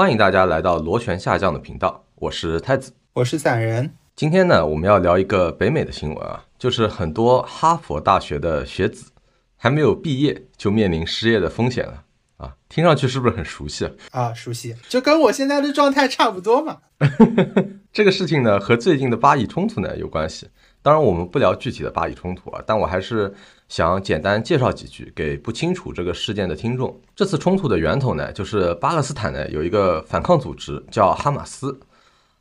欢迎大家来到螺旋下降的频道，我是太子，我是散人。今天呢，我们要聊一个北美的新闻啊，就是很多哈佛大学的学子还没有毕业就面临失业的风险了啊，听上去是不是很熟悉啊？熟悉，就跟我现在的状态差不多嘛。这个事情呢，和最近的巴以冲突呢有关系。当然，我们不聊具体的巴以冲突啊，但我还是想简单介绍几句给不清楚这个事件的听众。这次冲突的源头呢，就是巴勒斯坦呢有一个反抗组织叫哈马斯。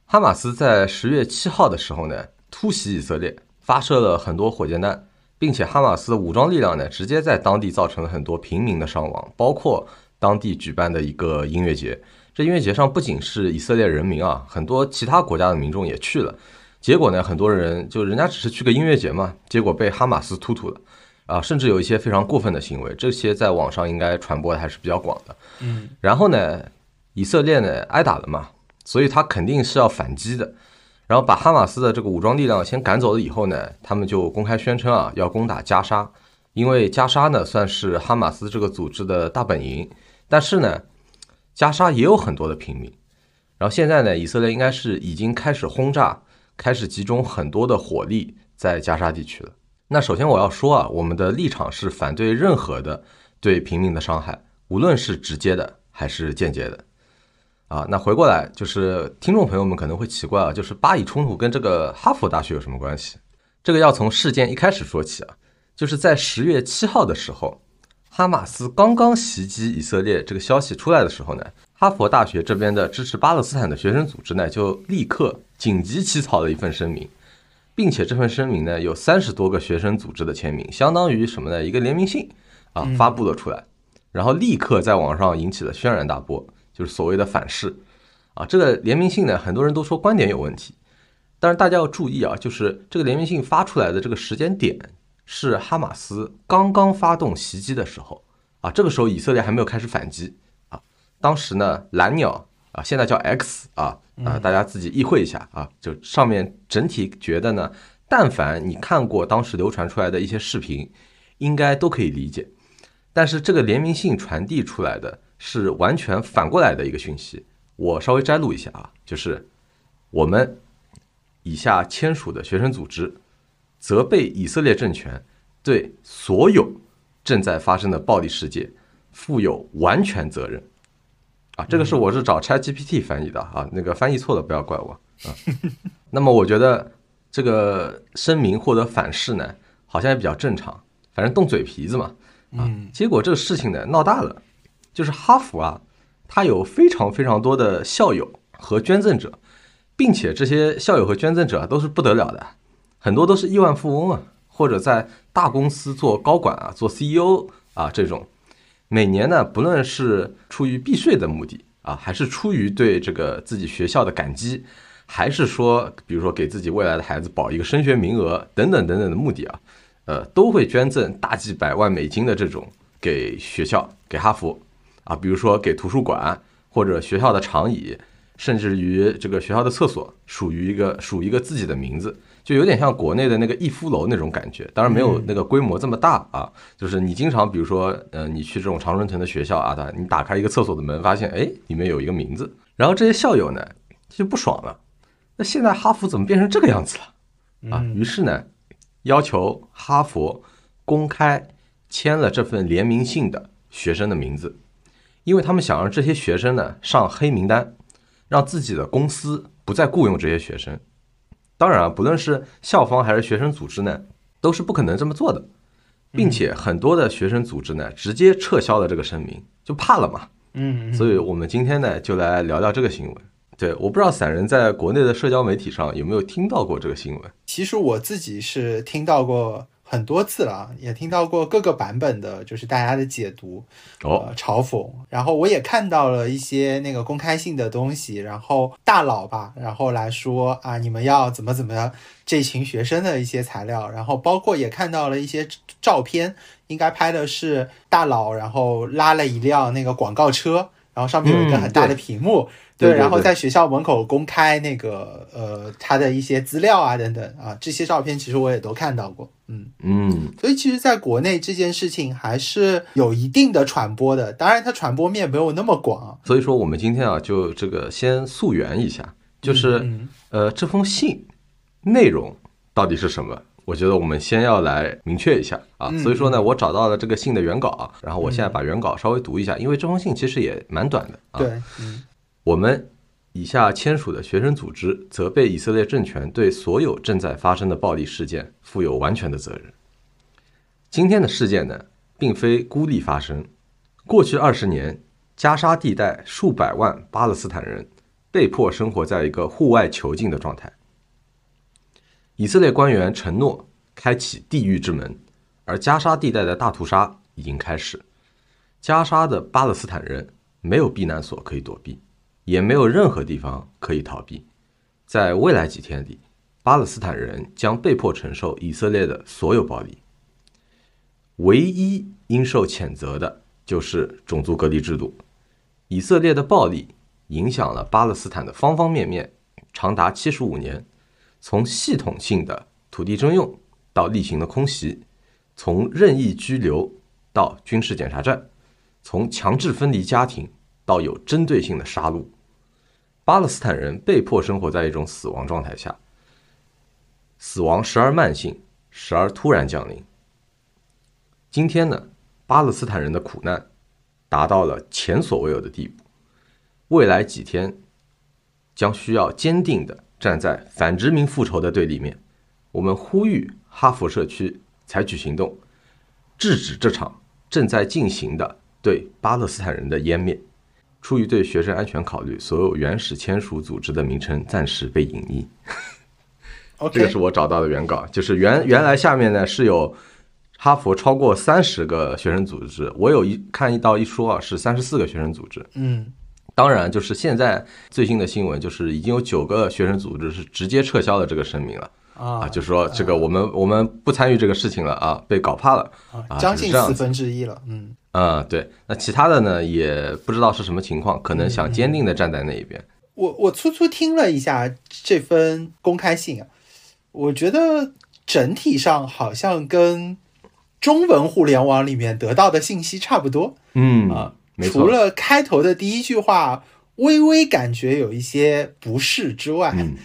哈马斯在十月七号的时候呢，突袭以色列，发射了很多火箭弹，并且哈马斯武装力量呢，直接在当地造成了很多平民的伤亡，包括当地举办的一个音乐节。这音乐节上不仅是以色列人民啊，很多其他国家的民众也去了。结果呢，很多人就人家只是去个音乐节嘛，结果被哈马斯突突了，啊，甚至有一些非常过分的行为，这些在网上应该传播的还是比较广的。嗯，然后呢，以色列呢挨打了嘛，所以他肯定是要反击的，然后把哈马斯的这个武装力量先赶走了以后呢，他们就公开宣称啊要攻打加沙，因为加沙呢算是哈马斯这个组织的大本营，但是呢，加沙也有很多的平民，然后现在呢，以色列应该是已经开始轰炸。开始集中很多的火力在加沙地区了。那首先我要说啊，我们的立场是反对任何的对平民的伤害，无论是直接的还是间接的。啊，那回过来就是听众朋友们可能会奇怪啊，就是巴以冲突跟这个哈佛大学有什么关系？这个要从事件一开始说起啊，就是在十月七号的时候，哈马斯刚刚袭击以色列这个消息出来的时候呢。哈佛大学这边的支持巴勒斯坦的学生组织呢，就立刻紧急起草了一份声明，并且这份声明呢有三十多个学生组织的签名，相当于什么呢？一个联名信啊，发布了出来，然后立刻在网上引起了轩然大波，就是所谓的反噬啊。这个联名信呢，很多人都说观点有问题，但是大家要注意啊，就是这个联名信发出来的这个时间点是哈马斯刚刚发动袭击的时候啊，这个时候以色列还没有开始反击啊。当时呢，蓝鸟啊，现在叫 X 啊啊，大家自己意会一下啊。就上面整体觉得呢，但凡你看过当时流传出来的一些视频，应该都可以理解。但是这个联名信传递出来的是完全反过来的一个讯息。我稍微摘录一下啊，就是我们以下签署的学生组织责备以色列政权对所有正在发生的暴力事件负有完全责任。啊，这个是我是找 ChatGPT 翻译的啊，那个翻译错了不要怪我啊。那么我觉得这个声明获得反噬呢，好像也比较正常，反正动嘴皮子嘛啊。结果这个事情呢闹大了，就是哈佛啊，它有非常非常多的校友和捐赠者，并且这些校友和捐赠者都是不得了的，很多都是亿万富翁啊，或者在大公司做高管啊，做 CEO 啊这种。每年呢，不论是出于避税的目的啊，还是出于对这个自己学校的感激，还是说，比如说给自己未来的孩子保一个升学名额等等等等的目的啊，呃，都会捐赠大几百万美金的这种给学校，给哈佛啊，比如说给图书馆或者学校的长椅，甚至于这个学校的厕所属于一个属于一个自己的名字。就有点像国内的那个逸夫楼那种感觉，当然没有那个规模这么大啊。就是你经常，比如说，呃，你去这种常春藤的学校啊，它你打开一个厕所的门，发现哎，里面有一个名字，然后这些校友呢就不爽了。那现在哈佛怎么变成这个样子了啊？于是呢，要求哈佛公开签了这份联名信的学生的名字，因为他们想让这些学生呢上黑名单，让自己的公司不再雇佣这些学生。当然啊，不论是校方还是学生组织呢，都是不可能这么做的，并且很多的学生组织呢，直接撤销了这个声明，就怕了嘛。嗯，所以我们今天呢，就来聊聊这个新闻。对，我不知道散人在国内的社交媒体上有没有听到过这个新闻。其实我自己是听到过。很多次了，也听到过各个版本的，就是大家的解读，哦，嘲讽。然后我也看到了一些那个公开性的东西，然后大佬吧，然后来说啊，你们要怎么怎么样，这群学生的一些材料，然后包括也看到了一些照片，应该拍的是大佬，然后拉了一辆那个广告车。然后上面有一个很大的屏幕，对对对然后在学校门口公开那个呃他的一些资料啊等等啊，这些照片其实我也都看到过，嗯，嗯，所以其实在国内这件事情还是有一定的传播的，当然它传播面没有那么广，所以说我们今天啊，就这个先溯源一下，就是、嗯。呃这封信内容到底是什么？我觉得我们先要来明确一下啊。嗯所以说呢，我找到了这个信的原稿啊，然后我现在把原稿稍微读一下，因为这封信其实也蛮短的啊。对，嗯我们以下签署的学生组织责备以色列政权对所有正在发生的暴力事件负有完全的责任。今天的事件呢，并非孤立发生。过去二十年，加沙地带数百万巴勒斯坦人被迫生活在一个户外囚禁的状态。以色列官员承诺开启地狱之门，而加沙地带的大屠杀已经开始。加沙的巴勒斯坦人没有避难所可以躲避，也没有任何地方可以逃避。在未来几天里，巴勒斯坦人将被迫承受以色列的所有暴力。唯一应受谴责的就是种族隔离制度。以色列的暴力影响了巴勒斯坦的方方面面，长达七十五年，从系统性的土地征用到例行的空袭，从任意拘留到军事检查站，从强制分离家庭到有针对性的杀戮。巴勒斯坦人被迫生活在一种死亡状态下，死亡时而慢性，时而突然降临。今天呢，巴勒斯坦人的苦难达到了前所未有的地步。未来几天将需要坚定的站在反殖民复仇的对立面。我们呼吁哈佛社区采取行动，制止这场正在进行的对巴勒斯坦人的湮灭。出于对学生安全考虑，所有原始签署组织的名称暂时被隐匿。这个是我找到的原稿，就是原原来下面呢是有哈佛超过三十个学生组织，我有一看一到一说啊是三十四个学生组织。嗯当然，就是现在最新的新闻，就是已经有九个学生组织是直接撤销了这个声明了啊，就是说这个我们我们不参与这个事情了啊，被搞怕了啊啊，将近四分之一了，嗯啊，对。那其他的呢，也不知道是什么情况，可能想坚定的站在那一边。我我粗粗听了一下这份公开信啊，我觉得整体上好像跟中文互联网里面得到的信息差不多嗯啊，除了开头的第一句话微微感觉有一些不适之外，嗯。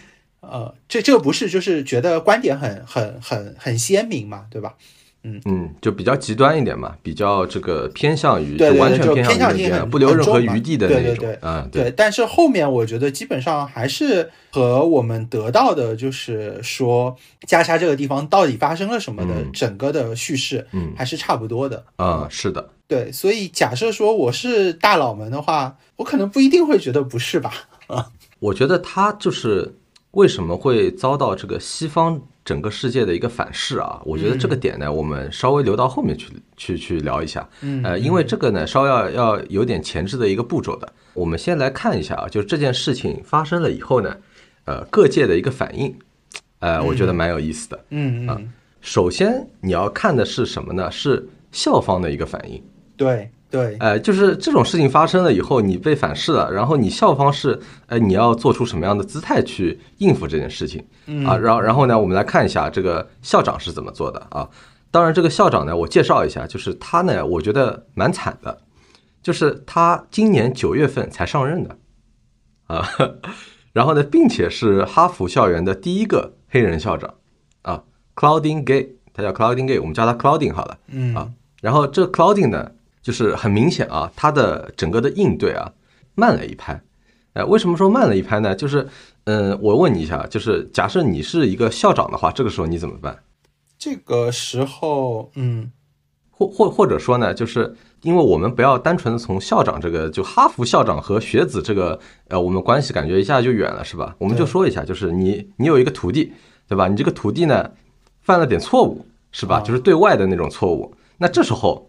呃，这这个不适就是觉得观点很很很很鲜明嘛，对吧？嗯。嗯，就比较极端一点嘛，比较这个偏向于对完全偏偏向于不留任何余地的那种对。对对。嗯，对，但是后面我觉得基本上还是和我们得到的，就是说加沙这个地方到底发生了什么的嗯。整个的叙事，嗯。还是差不多的。啊，是的，对，所以假设说我是大佬们的话，我可能不一定会觉得不是吧？啊 我觉得他就是为什么会遭到这个西方整个世界的一个反噬啊？我觉得这个点呢，我们稍微留到后面去去去聊一下。嗯呃，因为这个呢，稍要要有点前置的一个步骤的。我们先来看一下啊，就是这件事情发生了以后呢，呃，各界的一个反应，呃，我觉得蛮有意思的。嗯嗯，首先你要看的是什么呢？是校方的一个反应。对对，呃，就是这种事情发生了以后，你被反噬了，然后你校方是，呃，你要做出什么样的姿态去应付这件事情啊？然后，然后呢，我们来看一下这个校长是怎么做的啊？当然，这个校长呢，我介绍一下，就是他呢，我觉得蛮惨的，就是他今年九月份才上任的啊，然后呢，并且是哈佛校园的第一个黑人校长啊，Claudine Gay，他叫 Claudine Gay，我们叫他 Claudine 好了。嗯啊然后这 Clouding 呢，就是很明显啊，他的整个的应对啊慢了一拍。呃，为什么说慢了一拍呢？就是，嗯、我问你一下，就是假设你是一个校长的话，这个时候你怎么办？这个时候，嗯或或或者说呢，就是因为我们不要单纯的从校长这个，就哈佛校长和学子这个，呃，我们关系感觉一下就远了，是吧？我们就说一下，就是你你有一个徒弟，对吧？你这个徒弟呢犯了点错误，是吧？啊就是对外的那种错误。那这时候，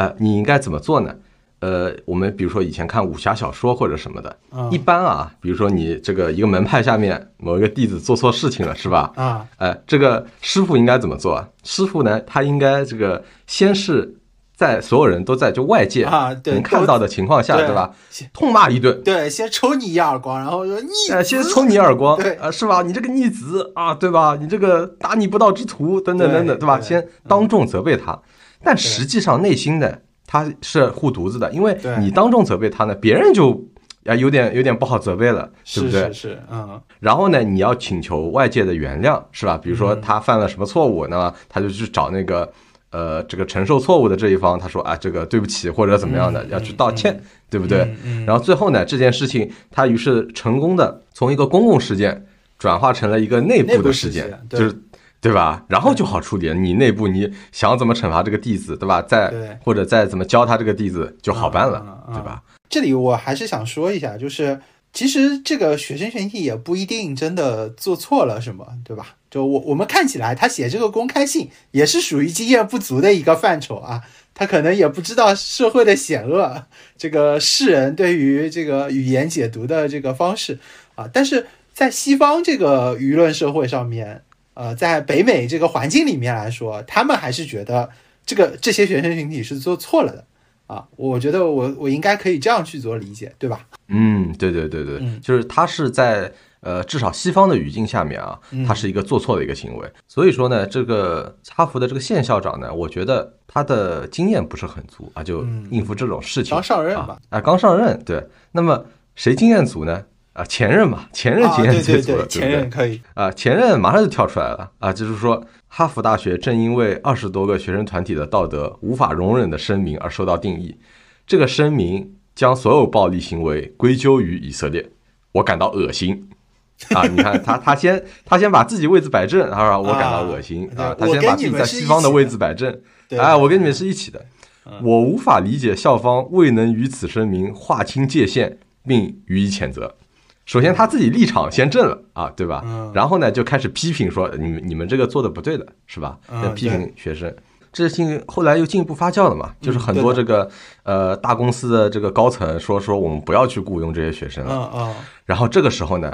呃，你应该怎么做呢？呃，我们比如说以前看武侠小说或者什么的，啊一般啊，比如说你这个一个门派下面某一个弟子做错事情了，是吧？啊呃，这个师傅应该怎么做啊？师傅呢，他应该这个先是在所有人都在就外界啊，能看到的情况下，对吧？痛骂一顿，对，先抽你一耳光，然后说逆，呃，先抽你耳光，对啊，是吧？你这个逆子啊，对吧？你这个大逆不道之徒，等等等等，对吧？先当众责备他，但实际上内心的，他是护犊子的，因为你当众责备他呢，别人就。啊，有点有点不好责备了，对不对？是是，嗯。然后呢，你要请求外界的原谅，是吧？比如说他犯了什么错误，那么他就去找那个呃这个承受错误的这一方，他说啊，这个对不起或者怎么样的，要去道歉，对不对？然后最后呢，这件事情他于是成功的从一个公共事件转化成了一个内部的事件，就是对吧？然后就好处理了。你内部你想怎么惩罚这个弟子，对吧？再或者再怎么教他这个弟子就好办了，对吧？这里我还是想说一下，就是其实这个学生群体也不一定真的做错了什么，对吧？就我我们看起来，他写这个公开信也是属于经验不足的一个范畴啊，他可能也不知道社会的险恶，这个世人对于这个语言解读的这个方式啊，但是在西方这个舆论社会上面，呃，在北美这个环境里面来说，他们还是觉得这个这些学生群体是做错了的。啊，我觉得我我应该可以这样去做理解，对吧？嗯，对对对对，就是他是在呃至少西方的语境下面啊，他是一个做错的一个行为。所以说呢，这个哈佛的这个现校长呢，我觉得他的经验不是很足啊，就应付这种事情。刚上任吧？啊，刚上任。对，那么谁经验足呢？啊，前任嘛，前任经验最足了，前任可以啊，前任马上就跳出来了啊，就是说。哈佛大学正因为二十多个学生团体的道德无法容忍的声明而受到定义。这个声明将所有暴力行为归咎于以色列，我感到恶心啊！你看他，他先他先把自己位置摆正，他说我感到恶心啊！他先把自己在西方的位置摆正，哎，我跟你们是一起的。我无法理解校方未能与此声明划清界限并予以谴责。首先他自己立场先正了啊，对吧？然后呢，就开始批评说你们你们这个做的不对的是吧？批评学生，这事情后来又进一步发酵了嘛，就是很多这个呃大公司的这个高层说说我们不要去雇佣这些学生。了，然后这个时候呢，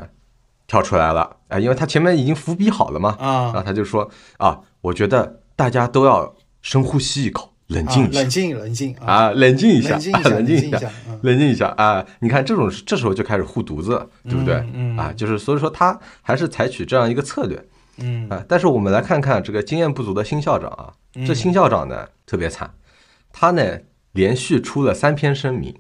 跳出来了，哎，因为他前面已经伏笔好了嘛，然后他就说啊，我觉得大家都要深呼吸一口。冷静，冷静，冷静啊！冷静一下，冷静一下，冷静一下啊！你看这种，这时候就开始护犊子，对不对？啊，就是所以说他还是采取这样一个策略，嗯啊。但是我们来看看这个经验不足的新校长啊，这新校长呢特别惨，他呢连续出了三篇声明，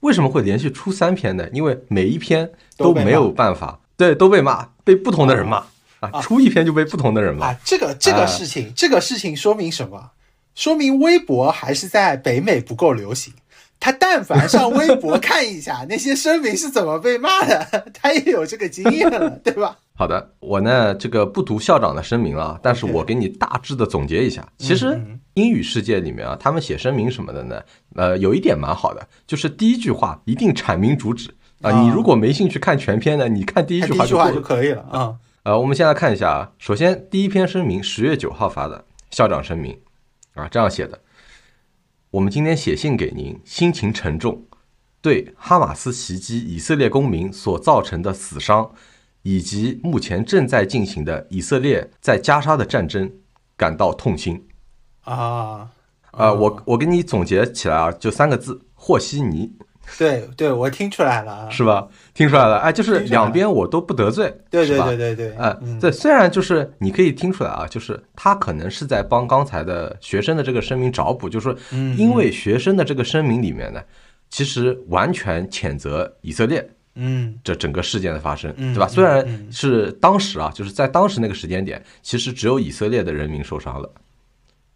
为什么会连续出三篇呢？因为每一篇都没有办法，对，都被骂，被不同的人骂啊，出一篇就被不同的人骂。这个这个事情，这个事情说明什么？说明微博还是在北美不够流行。他但凡上微博看一下那些声明是怎么被骂的，他也有这个经验了，对吧？好的，我呢这个不读校长的声明了，但是我给你大致的总结一下。其实英语世界里面啊，他们写声明什么的呢，呃，有一点蛮好的，就是第一句话一定阐明主旨啊。你如果没兴趣看全篇呢，你看第一句话就可以了啊。呃，我们先来看一下啊，首先第一篇声明十月九号发的校长声明。啊，这样写的。我们今天写信给您，心情沉重，对哈马斯袭击以色列公民所造成的死伤，以及目前正在进行的以色列在加沙的战争感到痛心。啊，啊，我我给你总结起来啊，就三个字：和稀泥。对对，我听出来了，是吧？听出来了，哎，就是两边我都不得罪，对对对对对，哎，对，虽然就是你可以听出来啊，就是他可能是在帮刚才的学生的这个声明找补，就是说，因为学生的这个声明里面呢，其实完全谴责以色列，嗯，这整个事件的发生，对吧？虽然是当时啊，就是在当时那个时间点，其实只有以色列的人民受伤了，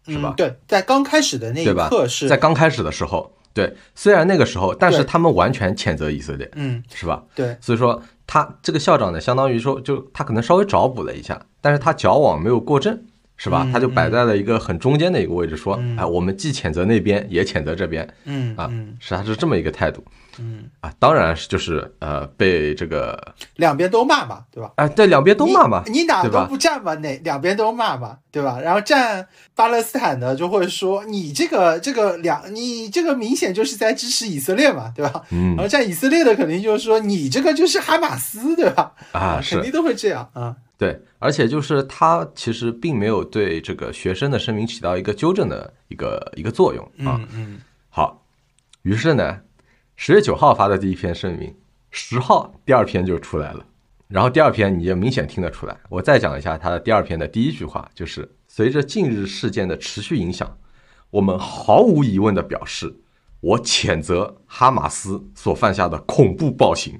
是吧？对，在刚开始的那一刻是在刚开始的时候。对，虽然那个时候，但是他们完全谴责以色列，嗯，是吧？对，所以说他这个校长呢，相当于说，就他可能稍微找补了一下，但是他矫枉没有过正，是吧？他就摆在了一个很中间的一个位置，说，哎，我们既谴责那边，也谴责这边，嗯啊，是他是这么一个态度。嗯啊，当然是就是呃，被这个两边都骂嘛，对吧？哎，对，两边都骂嘛，你哪都不站嘛，哪两边都骂嘛，对吧？然后站巴勒斯坦的就会说你这个这个两，你这个明显就是在支持以色列嘛，对吧？嗯，然后站以色列的肯定就是说你这个就是哈马斯，对吧？啊，肯定都会这样啊。对，而且就是他其实并没有对这个学生的声明起到一个纠正的一个一个作用啊。嗯嗯好，于是呢，十月九号发的第一篇声明，十号第二篇就出来了。然后第二篇你也明显听得出来。我再讲一下他的第二篇的第一句话，就是随着近日事件的持续影响，我们毫无疑问的表示，我谴责哈马斯所犯下的恐怖暴行。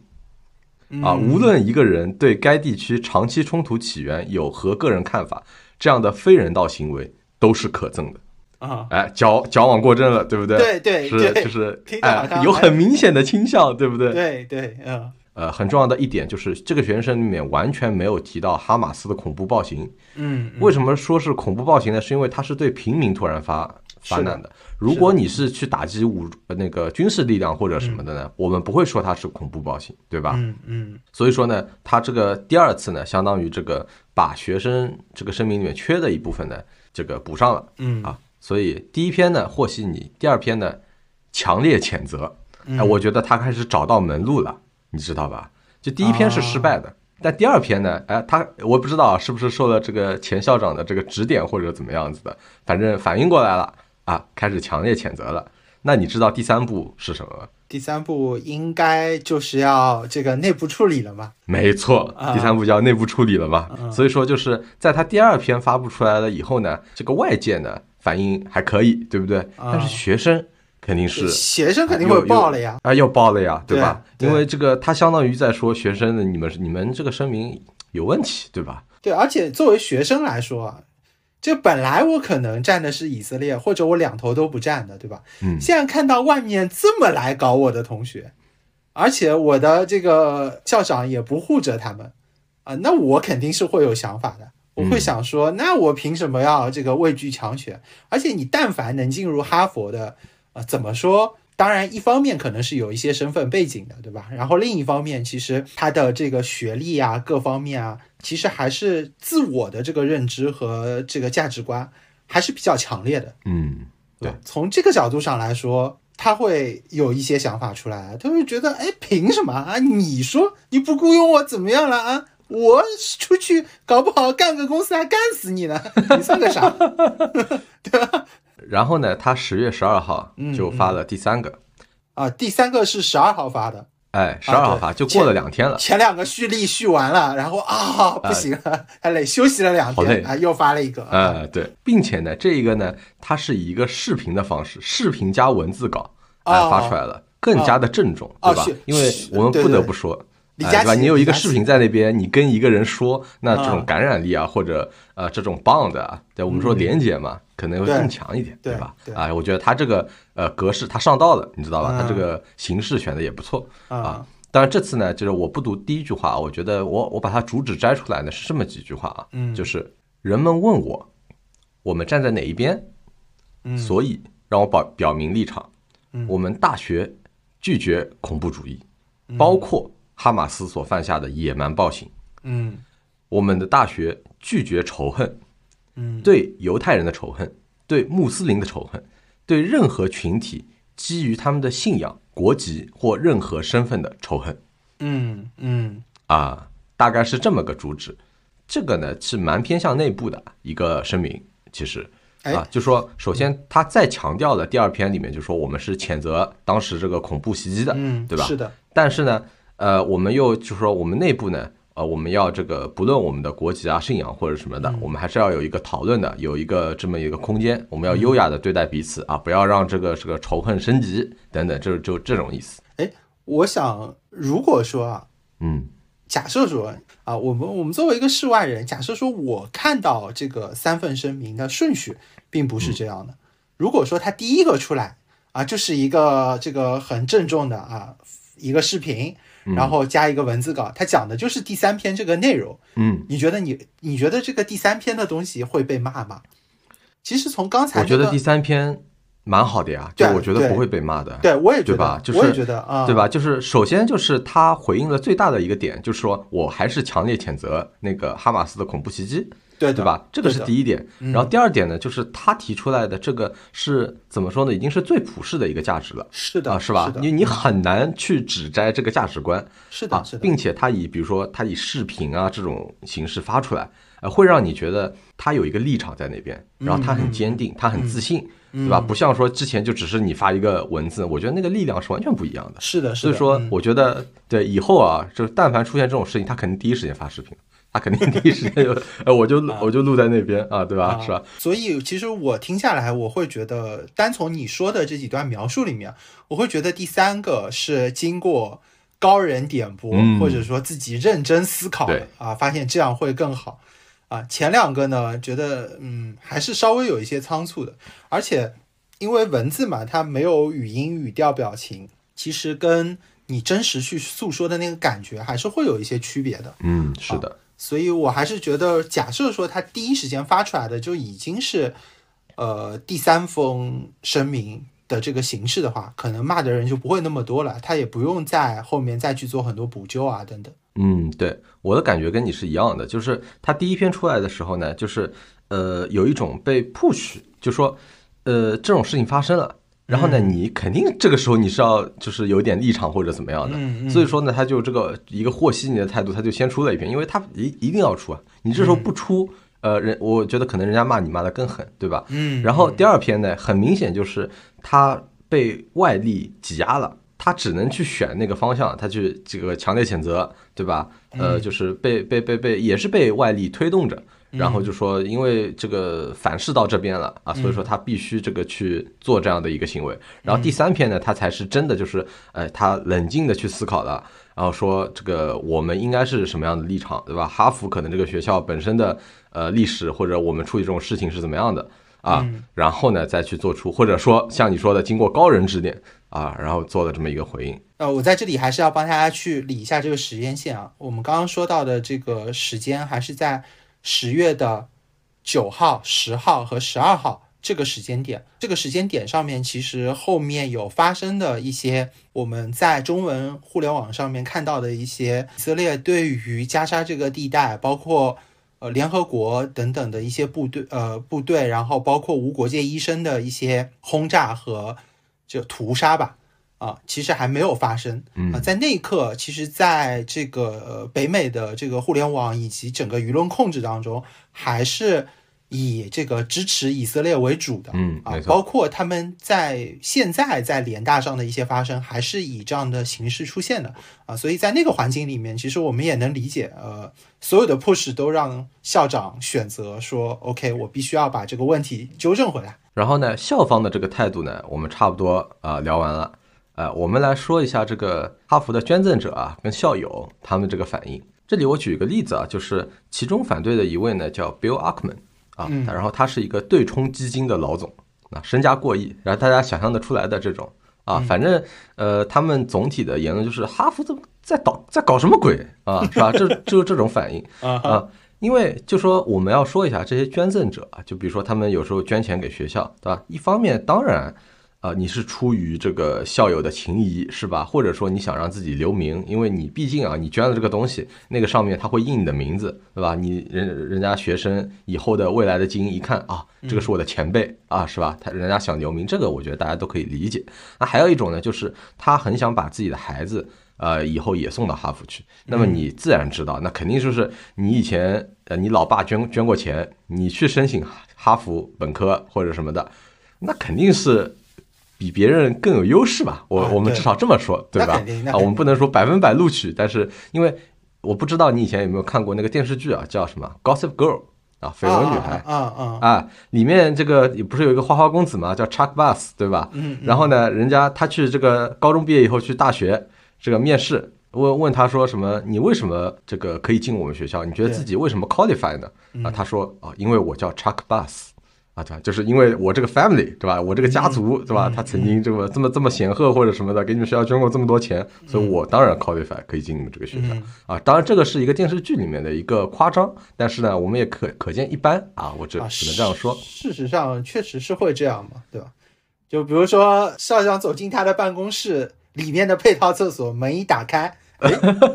啊，无论一个人对该地区长期冲突起源有何个人看法，这样的非人道行为都是可憎的。啊，哎，矫矫枉过正了，对不对？对对是就是哎，有很明显的倾向，对不对？对对，嗯呃，很重要的一点就是，这个学生里面完全没有提到哈马斯的恐怖暴行。嗯，为什么说是恐怖暴行呢？是因为他是对平民突然发发难的。如果你是去打击武呃那个军事力量或者什么的呢，我们不会说它是恐怖暴行，对吧？嗯嗯所以说呢，他这个第二次呢，相当于这个把学生这个声明里面缺的一部分呢，这个补上了嗯啊。所以第一篇呢和稀泥，第二篇呢强烈谴责。嗯哎，我觉得他开始找到门路了，你知道吧？就第一篇是失败的，但第二篇呢，哎，他我不知道啊是不是受了这个前校长的这个指点或者怎么样子的，反正反应过来了啊，开始强烈谴责了。那你知道第三步是什么吗？第三步应该就是要这个内部处理了嘛？没错啊，第三步叫内部处理了嘛。所以说，就是在他第二篇发布出来了以后呢，这个外界呢反应还可以，对不对？啊但是学生肯定是学生肯定会爆了呀。啊，要爆了呀，对吧？对因为这个他相当于在说学生的你们你们这个声明有问题，对吧？对，而且作为学生来说啊，这本来我可能站的是以色列，或者我两头都不站的，对吧？嗯现在看到外面这么来搞我的同学，而且我的这个校长也不护着他们啊，那我肯定是会有想法的。我会想说，那我凭什么要这个畏惧强权？而且你但凡能进入哈佛的，呃，怎么说？当然，一方面可能是有一些身份背景的，对吧？然后另一方面，其实他的这个学历啊，各方面啊，其实还是自我的这个认知和这个价值观还是比较强烈的。嗯，对吧，从这个角度上来说，他会有一些想法出来，他会觉得，哎，凭什么啊？你说你不雇佣我怎么样了啊？我出去搞不好干个公司还干死你呢，你算个啥？然后呢，他十月十二号嗯就发了第三个，啊，第三个是十二号发的，哎，十二号发就过了两天了，前两个蓄力蓄完了，然后啊不行了，太累，休息了两天啊，又发了一个，啊呃，对，并且呢，这一个呢，它是以一个视频的方式，视频加文字稿哎哦发出来了，更加的郑重，对吧？哦？因为我们不得对对。不说。李佳哎对吧？你有一个视频在那边，你跟一个人说，那这种啊感染力啊，或者呃这种 bond 啊，对我们说连接嘛，可能会更强一点，对吧？对啊，我觉得他这个呃格式他上道了，你知道吧？他这嗯个形式选的也不错啊啊。当然这次呢，就是我不读第一句话，我觉得我我把它主旨摘出来呢是这么几句话啊，嗯就是人们问我我们站在哪一边，嗯所以让我表表明立场。嗯我们大学拒绝恐怖主义，包括哈马斯所犯下的野蛮暴行。嗯我们的大学拒绝仇恨，嗯对犹太人的仇恨，对穆斯林的仇恨，对任何群体基于他们的信仰、国籍或任何身份的仇恨嗯嗯啊，大概是这么个主旨。这个呢是蛮偏向内部的一个声明，其实哎啊，就说首先他再强调的第二篇里面就说我们是谴责当时这个恐怖袭击的，嗯，对吧？是的，但是呢，呃，我们又就是说我们内部呢，呃，我们要这个不论我们的国籍啊、信仰或者什么的，我们还是要有一个讨论的，有一个这么一个空间，我们要优雅的对待彼此啊，不要让这个这个仇恨升级等等，就就这种意思。哎我想如果说啊，嗯假设说啊，我们我们作为一个世外人，假设说我看到这个三份声明的顺序并不是这样的。如果说他第一个出来啊，就是一个这个很郑重的啊一个视频，然后加一个文字稿，它讲的就是第三篇这个内容。嗯，你觉得你你觉得这个第三篇的东西会被骂吗？其实从刚才、这个、我觉得第三篇蛮好的呀，就我觉得不会被骂的。对我也觉得，对吧就是我也觉得啊，对？吧？就是首先就是他回应了最大的一个点，就是说我还是强烈谴责那个哈马斯的恐怖袭击对对吧？这个是第一点。嗯然后第二点呢，就是他提出来的这个是怎么说呢？已经是最普世的一个价值了。是的，啊，是吧？的你你很难去指摘这个价值观啊是的，是，的，并且他以比如说他以视频啊这种形式发出来，呃，会让你觉得他有一个立场在那边，然后他很坚定，他很自信，对吧？不像说之前就只是你发一个文字，我觉得那个力量是完全不一样的。是的，是的。所以说嗯，我觉得对以后啊，就是但凡出现这种事情，他肯定第一时间发视频，他肯定第一时间就，呃，我就我就录在那边啊，对吧？是吧？所以其实我听下来，我会觉得，单从你说的这几段描述里面，我会觉得第三个是经过高人点拨，嗯或者说自己认真思考的啊，发现这样会更好啊。前两个呢，觉得嗯还是稍微有一些仓促的，而且因为文字嘛，它没有语音、语调、表情，其实跟你真实去诉说的那个感觉还是会有一些区别的。嗯，是的，所以我还是觉得，假设说他第一时间发出来的就已经是，呃，第三封声明的这个形式的话，可能骂的人就不会那么多了，他也不用在后面再去做很多补救啊等等。嗯，对，我的感觉跟你是一样的，就是他第一篇出来的时候呢，就是呃有一种被 push，就说呃这种事情发生了。然后呢，你肯定这个时候你是要就是有点立场或者怎么样的，所以说呢，他就这个一个和稀泥的态度，他就先出了一篇，因为他一一定要出啊，你这时候不出，呃，人我觉得可能人家骂你骂的更狠，对吧？嗯然后第二篇呢，很明显就是他被外力挤压了，他只能去选那个方向，他去这个强烈谴责，对吧？呃，就是被被被被也是被外力推动着，然后就说因为这个反噬到这边了啊，所以说他必须这个去做这样的一个行为。然后第三篇呢，他才是真的就是，呃，他冷静的去思考了。然后说这个我们应该是什么样的立场，对吧？哈佛可能这个学校本身的呃历史或者我们处理这种事情是怎么样的啊？然后呢再去做出，或者说像你说的，经过高人指点啊，然后做了这么一个回应。呃，我在这里还是要帮大家去理一下这个时间线啊。我们刚刚说到的这个时间还是在十月的九号、十号和十二号这个时间点。这个时间点上面，其实后面有发生的一些我们在中文互联网上面看到的一些以色列对于加沙这个地带，包括呃联合国等等的一些部队呃部队，然后包括无国界医生的一些轰炸和就屠杀吧。啊，其实还没有发生啊，在那一刻，其实在这个呃北美的这个互联网以及整个舆论控制当中，还是以这个支持以色列为主的，啊嗯啊，包括他们在现在在联大上的一些发生，还是以这样的形式出现的啊，所以在那个环境里面，其实我们也能理解，呃，所有的 push 都让校长选择说，OK，我必须要把这个问题纠正回来。然后呢，校方的这个态度呢，我们差不多啊、呃聊完了。呃，我们来说一下这个哈佛的捐赠者啊，跟校友他们这个反应。这里我举一个例子啊，就是其中反对的一位呢叫 Bill Ackman 啊，然后他是一个对冲基金的老总啊，身家过亿，然后大家想象得出来的这种啊，反正呃，他们总体的言论就是哈佛怎么在搞在搞什么鬼啊，是吧？这就这种反应啊。因为就说我们要说一下这些捐赠者啊，就比如说他们有时候捐钱给学校，对吧？一方面当然。啊、你是出于这个校友的情谊是吧？或者说你想让自己留名，因为你毕竟啊，你捐了这个东西，那个上面它会印你的名字，对吧？你人人家学生以后的未来的精英一看啊，这个是我的前辈啊，是吧？他人家想留名，这个我觉得大家都可以理解。那还有一种呢，就是他很想把自己的孩子。呃，以后也送到哈佛去，那么你自然知道，那肯定就是你以前呃，你老爸捐捐过钱，你去申请哈佛本科或者什么的，那肯定是比别人更有优势吧？我我们至少这么说，对吧？啊，我们不能说百分百录取，但是因为我不知道你以前有没有看过那个电视剧啊，叫什么《Gossip Girl》啊，绯闻女孩。啊啊啊，里面这个也不是有一个花花公子嘛，叫 Chuck Bass，对吧？嗯然后呢，人家他去这个高中毕业以后去大学这个面试，问问他说什么？你为什么这个可以进我们学校？你觉得自己为什么 qualify 呢？嗯啊，他说啊，因为我叫 Chuck Bass。啊，对吧？就是因为我这个 family，对吧？我这个家族，对吧？他曾经这么这么这么显赫或者什么的，给你们学校捐过这么多钱，所以我当然 qualify 可以进你们这个学校啊。当然，这个是一个电视剧里面的一个夸张，但是呢，我们也可可见一斑啊。我只啊，只能这样说。事实上，确实是会这样嘛，对吧？就比如说校长走进他的办公室，里面的配套厕所门一打开，哎，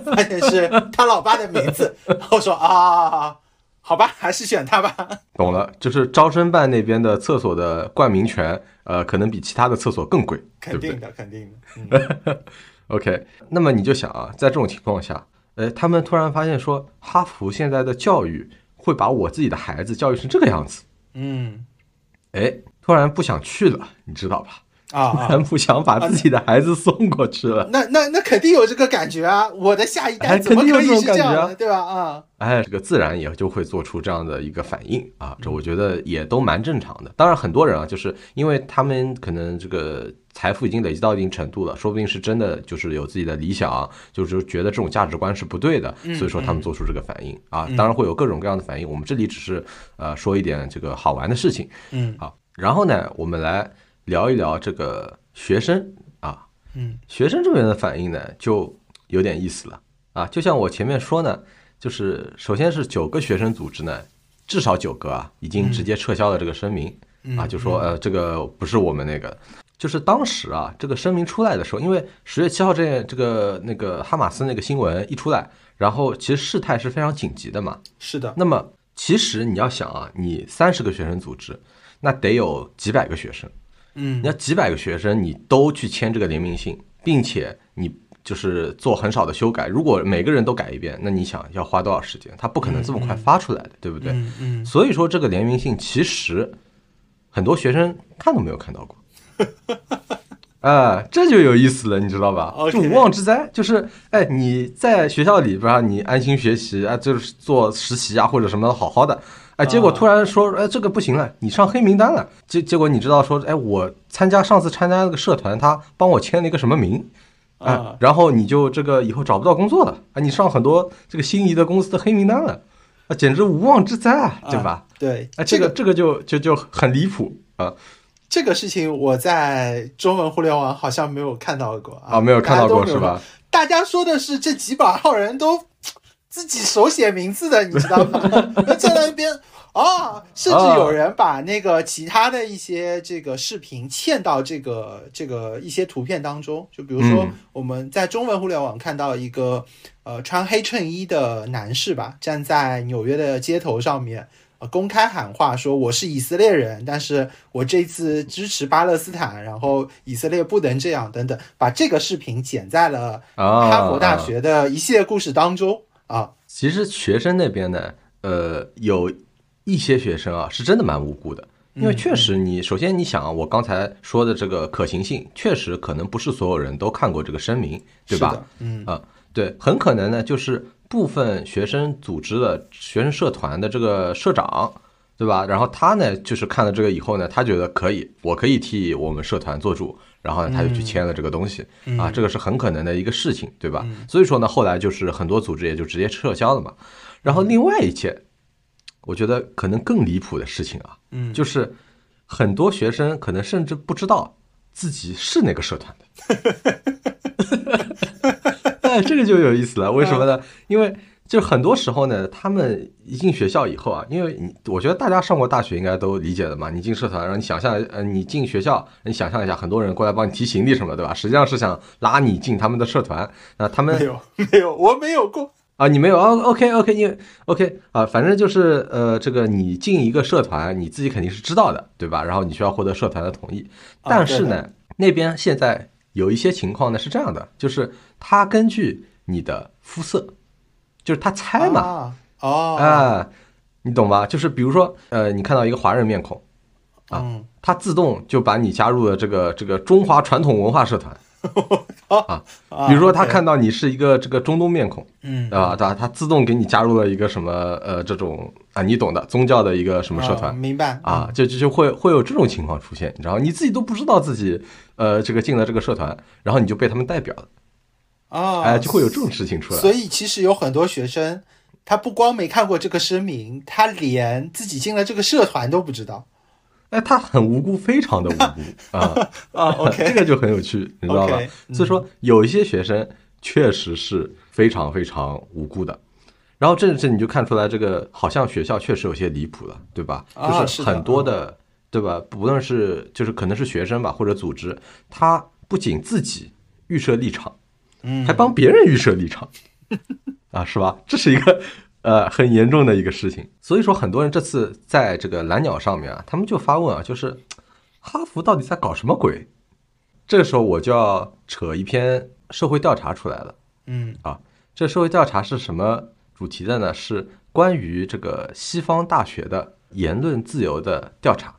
发现是他老爸的名字，然后说啊，好吧，还是选他吧。懂了，就是招生办那边的厕所的冠名权，呃，可能比其他的厕所更贵，肯定的，肯定的。嗯、OK，那么你就想啊，在这种情况下，呃，他们突然发现说，哈佛现在的教育会把我自己的孩子教育成这个样子，嗯，哎，突然不想去了，你知道吧？啊，咱不想把自己的孩子送过去了。那那那肯定有这个感觉啊！我的下一代怎么可以是这样的，对吧？啊，哎，这个自然也就会做出这样的一个反应啊，这我觉得也都蛮正常的。当然，很多人啊，就是因为他们可能这个财富已经累积到一定程度了，说不定是真的就是有自己的理想，就是觉得这种价值观是不对的，所以说他们做出这个反应啊。当然会有各种各样的反应，我们这里只是呃说一点这个好玩的事情，嗯，好，然后呢，我们来。聊一聊这个学生啊，嗯，学生这边的反应呢，就有点意思了啊。就像我前面说呢，就是首先是九个学生组织呢，至少九个啊，已经直接撤销了这个声明啊，就说呃，这个不是我们那个。就是当时啊，这个声明出来的时候，因为十月七号这这个那个哈马斯那个新闻一出来，然后其实事态是非常紧急的嘛。是的。那么其实你要想啊，你三十个学生组织，那得有几百个学生。嗯，你要几百个学生，你都去签这个联名信，并且你就是做很少的修改。如果每个人都改一遍，那你想要花多少时间？他不可能这么快发出来的，对不对？嗯嗯。所以说这个联名信其实很多学生看都没有看到过。啊，这就有意思了，你知道吧？就无妄之灾，就是哎，你在学校里边，你安心学习啊，就是做实习啊或者什么好好的。哎，结果突然说，哎，这个不行了，你上黑名单了。结结果你知道说，哎，我参加上次参加那个社团，他帮我签了一个什么名，啊，然后你就这个以后找不到工作了，啊，你上很多这个心仪的公司的黑名单了，啊，简直无妄之灾啊，对吧？对，哎，这个这个就就就很离谱啊。这个事情我在中文互联网好像没有看到过啊，没有看到过是吧？大家说的是这几百号人都。自己手写名字的，你知道吗？站在一边啊，甚至有人把那个其他的一些这个视频嵌到这个这个一些图片当中。就比如说，我们在中文互联网看到一个呃穿黑衬衣的男士吧，站在纽约的街头上面，呃，公开喊话说我是以色列人，但是我这次支持巴勒斯坦，然后以色列不能这样等等，把这个视频剪在了哈佛大学的一系列故事当中。啊，其实学生那边呢，呃，有一些学生啊，是真的蛮无辜的，因为确实，你首先你想啊，我刚才说的这个可行性，确实可能不是所有人都看过这个声明，对吧？嗯啊，对，很可能呢，就是部分学生组织的学生社团的这个社长，对吧？然后他呢，就是看了这个以后呢，他觉得可以，我可以替我们社团做主。然后呢，他就去签了这个东西啊，这个是很可能的一个事情，对吧？所以说呢，后来就是很多组织也就直接撤销了嘛。然后另外一件，我觉得可能更离谱的事情啊，嗯，就是很多学生可能甚至不知道自己是那个社团的，哎，这个就有意思了。为什么呢？因为。就很多时候呢，他们一进学校以后啊，因为你我觉得大家上过大学应该都理解的嘛。你进社团，然后你想象，呃，你进学校，你想象一下，很多人过来帮你提行李什么，对吧？实际上是想拉你进他们的社团。那他们没有，没有，我没有过啊，你没有啊？OK，OK，因为 OK 啊，反正就是呃，这个你进一个社团，你自己肯定是知道的，对吧？然后你需要获得社团的同意。但是呢，那边现在有一些情况呢是这样的，就是他根据你的肤色。就是他猜嘛，哦，啊，你懂吧？就是比如说，呃，你看到一个华人面孔，啊，他自动就把你加入了这个这个中华传统文化社团，啊，比如说他看到你是一个这个中东面孔，嗯，啊，对吧？他自动给你加入了一个什么呃这种啊，你懂的宗教的一个什么社团，明白？啊，就就就会会有这种情况出现，你知道你自己都不知道自己呃这个进了这个社团，然后你就被他们代表了。啊，哎，就会有这种事情出来。所以其实有很多学生，他不光没看过这个声明，他连自己进了这个社团都不知道。哎，他很无辜，非常的无辜 啊啊！OK，这个就很有趣，你知道吧？所以说，有一些学生确实是非常非常无辜的。然后这这你就看出来，这个好像学校确实有些离谱了，对吧？就是很多的，对吧？不论是就是可能是学生吧，或者组织，他不仅自己预设立场。嗯，还帮别人预设立场，啊，是吧？这是一个 呃，很严重的一个事情。所以说，很多人这次在这个蓝鸟上面啊，他们就发问啊，就是哈佛到底在搞什么鬼？这个时候我就要扯一篇社会调查出来了。嗯啊，这社会调查是什么主题的呢？是关于这个西方大学的言论自由的调查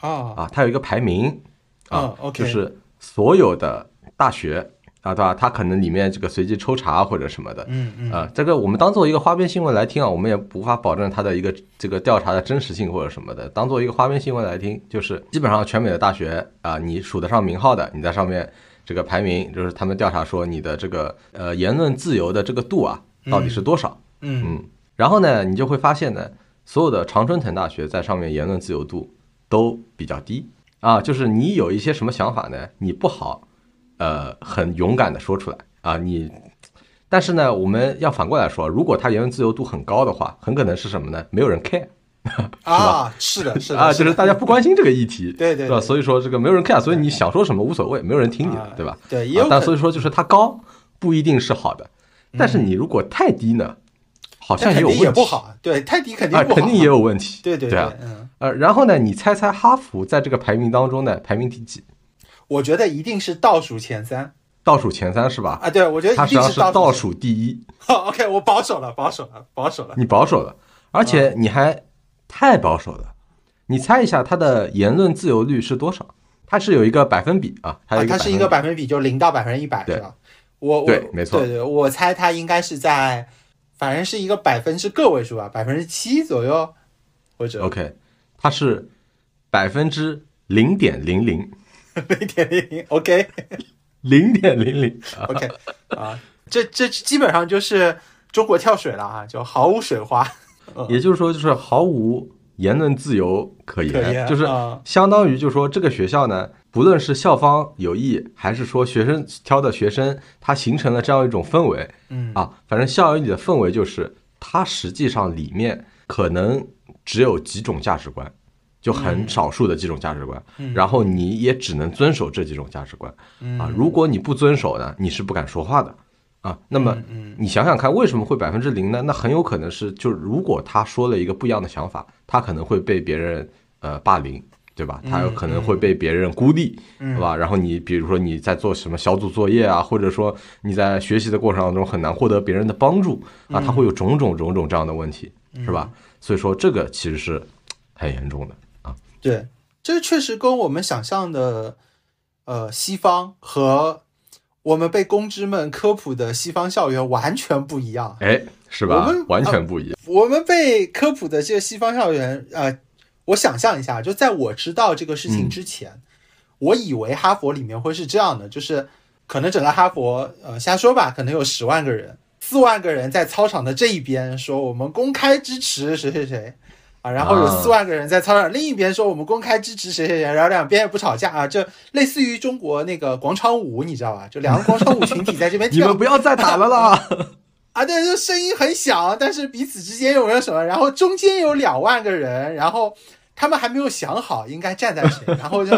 啊啊，它有一个排名啊嗯，OK 就是所有的大学啊，对吧？它可能里面这个随机抽查或者什么的，嗯嗯。啊，这个我们当做一个花边新闻来听啊，我们也无法保证它的一个这个调查的真实性或者什么的，当做一个花边新闻来听，就是基本上全美的大学啊，你数得上名号的，你在上面这个排名，就是他们调查说你的这个呃言论自由的这个度啊，到底是多少？嗯嗯，然后呢，你就会发现呢，所有的常春藤大学在上面言论自由度都比较低。啊，就是你有一些什么想法呢，你不好呃很勇敢的说出来啊，你。但是呢，我们要反过来说，如果他言论自由度很高的话，很可能是什么呢？没有人 care 啊，是的，是的啊，就是大家不关心这个议题，对？对对对所以说这个没有人 care，所以你想说什么无所谓，没有人听你的啊，对吧？对，也有啊但所以说就是它高不一定是好的，但是你如果太低呢，好像也有问题，也不好，对，太低肯定啊，不好，肯定也有问题，对对对啊，嗯，呃，然后呢，你猜猜哈佛在这个排名当中呢，排名第几？我觉得一定是倒数前三。倒数前三是吧？啊，对，我觉得它实际上一定倒是倒数第一，OK，我保守了，保守了，保守了，你保守了，而且你还太保守了。你猜一下他的言论自由率是多少？它是有一个百分比啊，它它是一个百百分比，就零到百分之一百对。是吧？我我对没错。对对，我猜它应该是在，反正是一个百分之个位数吧，百分之七左右，或者 OK，它是百分之零点零零 零点零零，OK 零点零零啊，OK 啊，这这基本上就是中国跳水了啊，就毫无水花，也就是说就是毫无言论自由可言，可言就是啊。相当于就是说这个学校呢，不论是校方有意，还是说学生挑的学生，它形成了这样一种氛围嗯。啊，反正校园里的氛围就是它实际上里面可能只有几种价值观。就很少数的几种价值观，然后你也只能遵守这几种价值观啊。如果你不遵守呢，你是不敢说话的啊。那么你想想看，为什么会百分之零呢？那很有可能是，就是如果他说了一个不一样的想法，他可能会被别人呃霸凌，对吧？他有可能会被别人孤立，对吧？然后你比如说你在做什么小组作业啊，或者说你在学习的过程当中很难获得别人的帮助啊，他会有种种种种这样的问题，是吧？所以说这个其实是很严重的。对，这确实跟我们想象的，呃，西方和我们被公知们科普的西方校园完全不一样。哎，是吧我们？完全不一样。我们被科普的这个西方校园，呃，我想象一下，就在我知道这个事情之前，我以为哈佛里面会是这样的，就是可能整个哈佛，呃，瞎说吧，可能有十万个人，四万个人在操场的这一边说我们公开支持谁谁谁。啊，然后有啊四万个人在操场另一边说我们公开支持谁谁谁，然后两边也不吵架啊，就类似于中国那个广场舞，你知道吧？就两个广场舞群体在这边跳你们，不要再打了啦！啊，对，就声音很小，但是彼此之间又没有什么。然后中间有两万个人，然后他们还没有想好应该站在谁，然后就，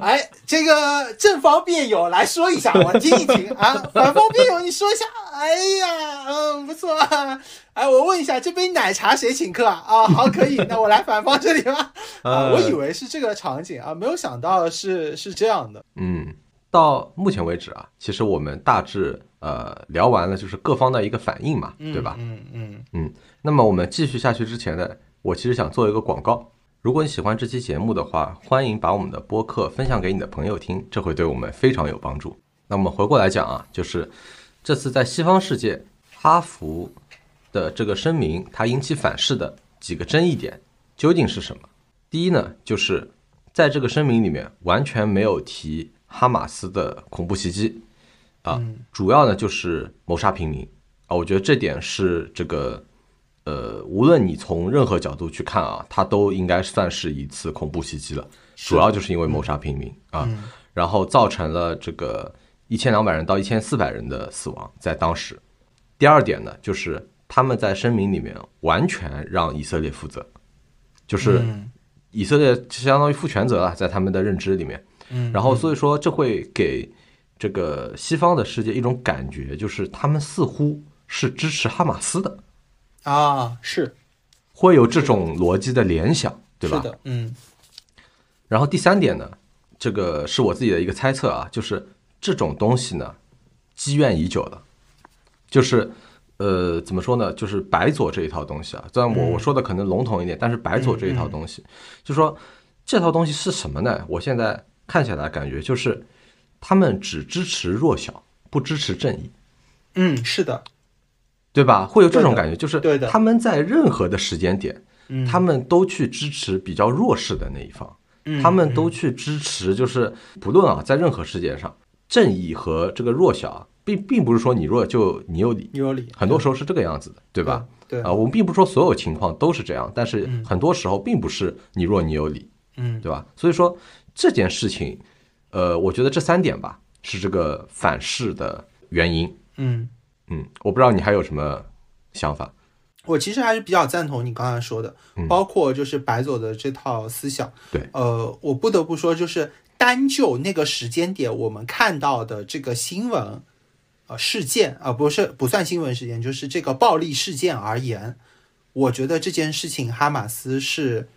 哎，这个正方辩友来说一下，我听一听啊，反方辩友你说一下。哎呀，嗯，不错啊。哎，我问一下，这杯奶茶谁请客啊？啊，好，可以，那我来反方这里吧。啊，我以为是这个场景啊，没有想到是是这样的。嗯，到目前为止啊，其实我们大致呃聊完了，就是各方的一个反应嘛，对吧？嗯嗯嗯，那么我们继续下去之前呢，我其实想做一个广告。如果你喜欢这期节目的话，欢迎把我们的播客分享给你的朋友听，这会对我们非常有帮助。那我们回过来讲啊，就是这次在西方世界，哈佛的这个声明，它引起反噬的几个争议点究竟是什么？第一呢，就是在这个声明里面完全没有提哈马斯的恐怖袭击啊，主要呢就是谋杀平民啊，我觉得这点是这个呃，无论你从任何角度去看啊，它都应该算是一次恐怖袭击了，主要就是因为谋杀平民啊，然后造成了这个一千两百人到一千四百人的死亡，在当时。第二点呢，就是他们在声明里面完全让以色列负责，就是以色列相当于负全责了，在他们的认知里面。嗯然后所以说这会给这个西方的世界一种感觉，就是他们似乎是支持哈马斯的啊，是会有这种逻辑的联想，对吧？是的，嗯然后第三点呢，这个是我自己的一个猜测啊，就是这种东西呢，积怨已久了，就是呃，怎么说呢？就是白左这一套东西啊，虽然我我说的可能笼统一点，但是白左这一套东西，就说这套东西是什么呢？我现在看起来感觉就是他们只支持弱小，不支持正义。嗯，是的，对吧？会有这种感觉，就是他们在任何的时间点，嗯他们都去支持比较弱势的那一方，嗯他们都去支持，就是不论啊，在任何事件上，正义和这个弱小啊，并并不是说你弱就你有理，你有理，很多时候是这个样子的，对吧？对，啊，我们并不是说所有情况都是这样，但是很多时候并不是你弱你有理，嗯对吧？所以说这件事情，呃，我觉得这三点吧是这个反噬的原因。嗯。嗯，我不知道你还有什么想法。我其实还是比较赞同你刚才说的，包括就是白左的这套思想。对，呃，我不得不说，就是单就那个时间点我们看到的这个新闻，呃，事件啊、呃，不是不算新闻事件，就是这个暴力事件而言，我觉得这件事情哈马斯是，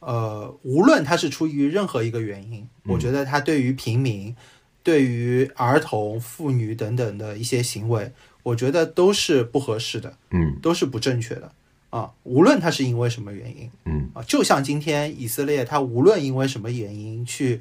呃，无论他是出于任何一个原因，我觉得他对于平民、对于儿童、妇女等等的一些行为，我觉得都是不合适的。嗯都是不正确的啊，无论它是因为什么原因嗯啊，就像今天以色列，它无论因为什么原因去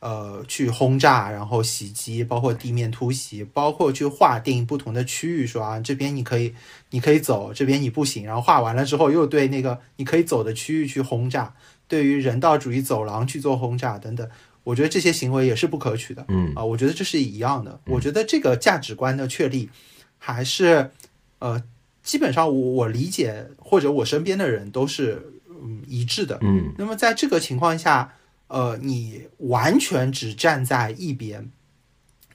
呃去轰炸，然后袭击，包括地面突袭，包括去划定不同的区域，说啊这边你可以你可以走，这边你不行，然后划完了之后又对那个你可以走的区域去轰炸，对于人道主义走廊去做轰炸等等，我觉得这些行为也是不可取的。嗯啊，我觉得这是一样的。我觉得这个价值观的确立，还是呃，基本上我我理解或者我身边的人都是嗯一致的。嗯那么在这个情况下，呃，你完全只站在一边。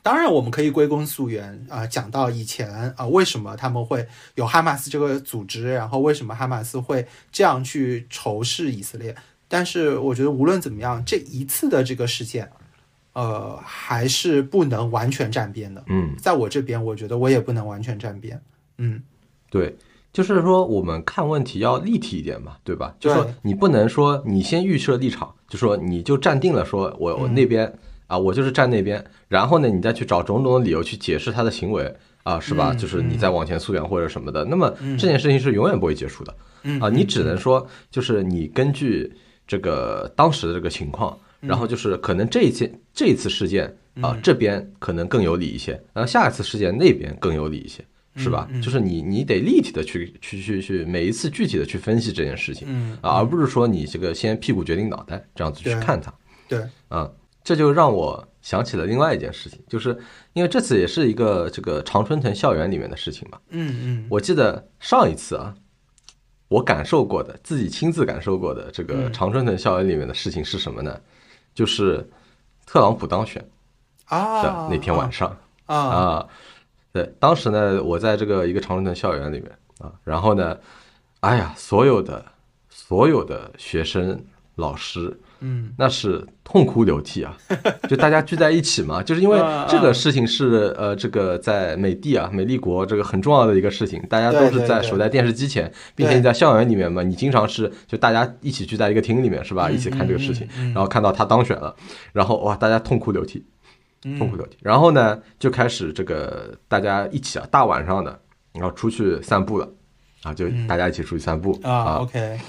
当然，我们可以归根溯源啊、讲到以前啊、为什么他们会有哈马斯这个组织，然后为什么哈马斯会这样去仇视以色列。但是，我觉得无论怎么样，这一次的这个事件，呃，还是不能完全站边的。嗯，在我这边，我觉得我也不能完全站边。嗯，对，就是说我们看问题要立体一点嘛，对吧？就对说你不能说你先预设立场，就说你就站定了，说我我那边啊，我就是站那边，然后呢，你再去找种种的理由去解释他的行为啊，是吧？嗯就是你再往前溯源或者什么的，那么这件事情是永远不会结束的。嗯啊，你只能说就是你根据这个当时的这个情况，然后就是可能这一件这一次事件啊，这边可能更有理一些，然后下一次事件那边更有理一些，是吧？就是你你得立体的去去去去每一次具体的去分析这件事情嗯啊，而不是说你这个先屁股决定脑袋这样子去看它。对，啊，这就让我想起了另外一件事情，就是因为这次也是一个这个常春藤校园里面的事情嘛。嗯嗯我记得上一次啊，我感受过的，自己亲自感受过的这个常春藤校园里面的事情是什么呢？就是特朗普当选啊的那天晚上啊啊。对，当时呢，我在这个一个常春藤校园里面啊，然后呢，哎呀，所有的所有的学生、老师，嗯。那是痛哭流涕啊！就大家聚在一起嘛，就是因为啊这个事情是呃，这个在美帝啊、美丽国这个很重要的一个事情，大家都是在守在电视机前，并且你在校园里面嘛，你经常是就大家一起聚在一个厅里面是吧，一起看这个事情，然后看到他当选了，然后哇，大家痛哭流涕，痛哭流涕，然后呢就开始这个大家一起啊，大晚上的，然后出去散步了。啊，就大家一起出去散步啊，OK，